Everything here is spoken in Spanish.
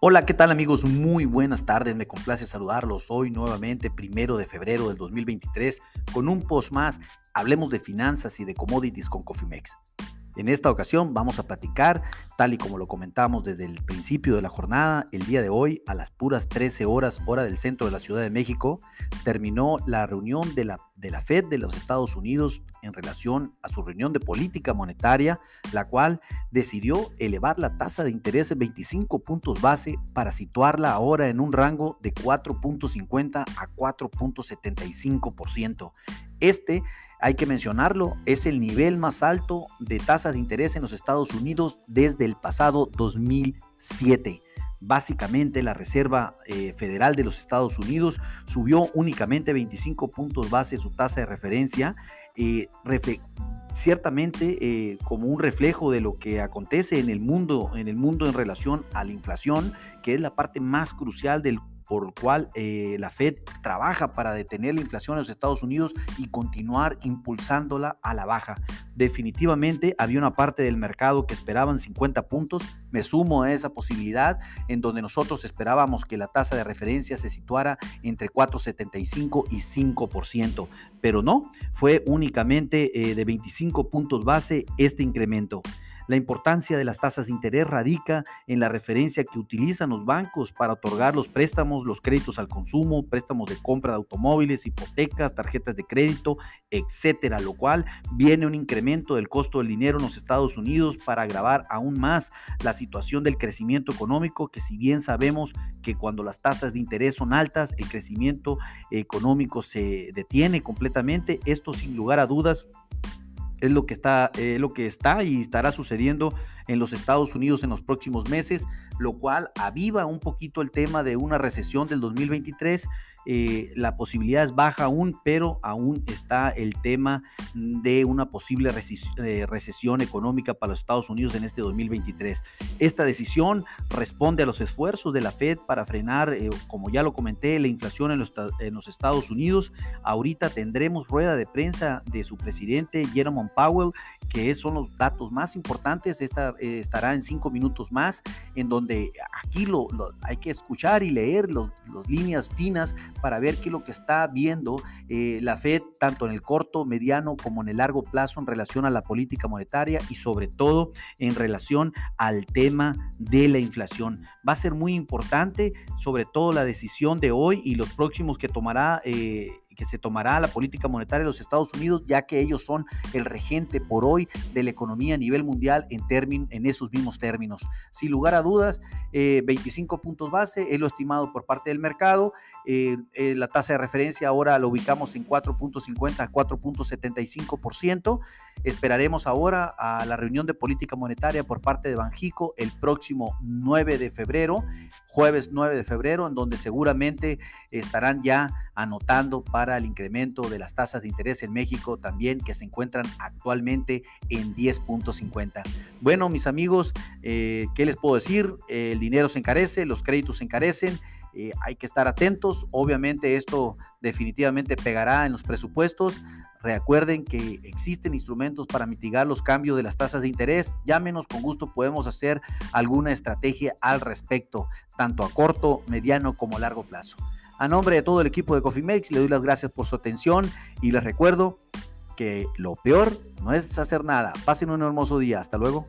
Hola, ¿qué tal amigos? Muy buenas tardes, me complace saludarlos hoy nuevamente, primero de febrero del 2023, con un post más, hablemos de finanzas y de commodities con Cofimex. En esta ocasión vamos a platicar, tal y como lo comentamos desde el principio de la jornada, el día de hoy a las puras 13 horas hora del centro de la Ciudad de México, terminó la reunión de la, de la Fed de los Estados Unidos en relación a su reunión de política monetaria, la cual decidió elevar la tasa de interés en 25 puntos base para situarla ahora en un rango de 4.50 a 4.75%. Este hay que mencionarlo, es el nivel más alto de tasas de interés en los Estados Unidos desde el pasado 2007. Básicamente la Reserva eh, Federal de los Estados Unidos subió únicamente 25 puntos base su tasa de referencia, eh, ciertamente eh, como un reflejo de lo que acontece en el mundo, en el mundo en relación a la inflación, que es la parte más crucial del por cual eh, la Fed trabaja para detener la inflación en los Estados Unidos y continuar impulsándola a la baja. Definitivamente había una parte del mercado que esperaban 50 puntos, me sumo a esa posibilidad en donde nosotros esperábamos que la tasa de referencia se situara entre 4,75 y 5%, pero no, fue únicamente eh, de 25 puntos base este incremento. La importancia de las tasas de interés radica en la referencia que utilizan los bancos para otorgar los préstamos, los créditos al consumo, préstamos de compra de automóviles, hipotecas, tarjetas de crédito, etcétera, lo cual viene un incremento del costo del dinero en los Estados Unidos para agravar aún más la situación del crecimiento económico, que si bien sabemos que cuando las tasas de interés son altas, el crecimiento económico se detiene completamente, esto sin lugar a dudas es lo que está, eh, lo que está y estará sucediendo en los Estados Unidos en los próximos meses, lo cual aviva un poquito el tema de una recesión del 2023 eh, la posibilidad es baja aún, pero aún está el tema de una posible eh, recesión económica para los Estados Unidos en este 2023. Esta decisión responde a los esfuerzos de la Fed para frenar, eh, como ya lo comenté, la inflación en los, los, Estados Unidos. Ahorita tendremos rueda de prensa de su presidente Jerome Powell, que son los datos más importantes. Esta estará en cinco minutos más, en donde aquí lo, hay que escuchar y leer las líneas finas para ver qué es lo que está viendo eh, la Fed, tanto en el corto, mediano como en el largo plazo en relación a la política monetaria y sobre todo en relación al tema de la inflación. Va a ser muy importante, sobre todo la decisión de hoy y los próximos que tomará. Eh, que se tomará la política monetaria de los Estados Unidos, ya que ellos son el regente por hoy de la economía a nivel mundial en, en esos mismos términos. Sin lugar a dudas, 25 eh, puntos base es lo estimado por parte del mercado. Eh, eh, la tasa de referencia ahora lo ubicamos en 4.50 a 4.75%. Esperaremos ahora a la reunión de política monetaria por parte de Banjico el próximo 9 de febrero, jueves 9 de febrero, en donde seguramente estarán ya anotando para el incremento de las tasas de interés en México también que se encuentran actualmente en 10.50. Bueno, mis amigos, ¿qué les puedo decir? Dinero se encarece, los créditos se encarecen eh, hay que estar atentos. Obviamente esto definitivamente pegará en los presupuestos. Recuerden que existen instrumentos para mitigar los cambios de las tasas de interés. Llámenos con gusto, podemos hacer alguna estrategia al respecto, tanto a corto, mediano como largo plazo. A nombre de todo el equipo de Cofimex, le doy las gracias por su atención y les recuerdo que lo peor no es hacer nada. Pasen un hermoso día. Hasta luego.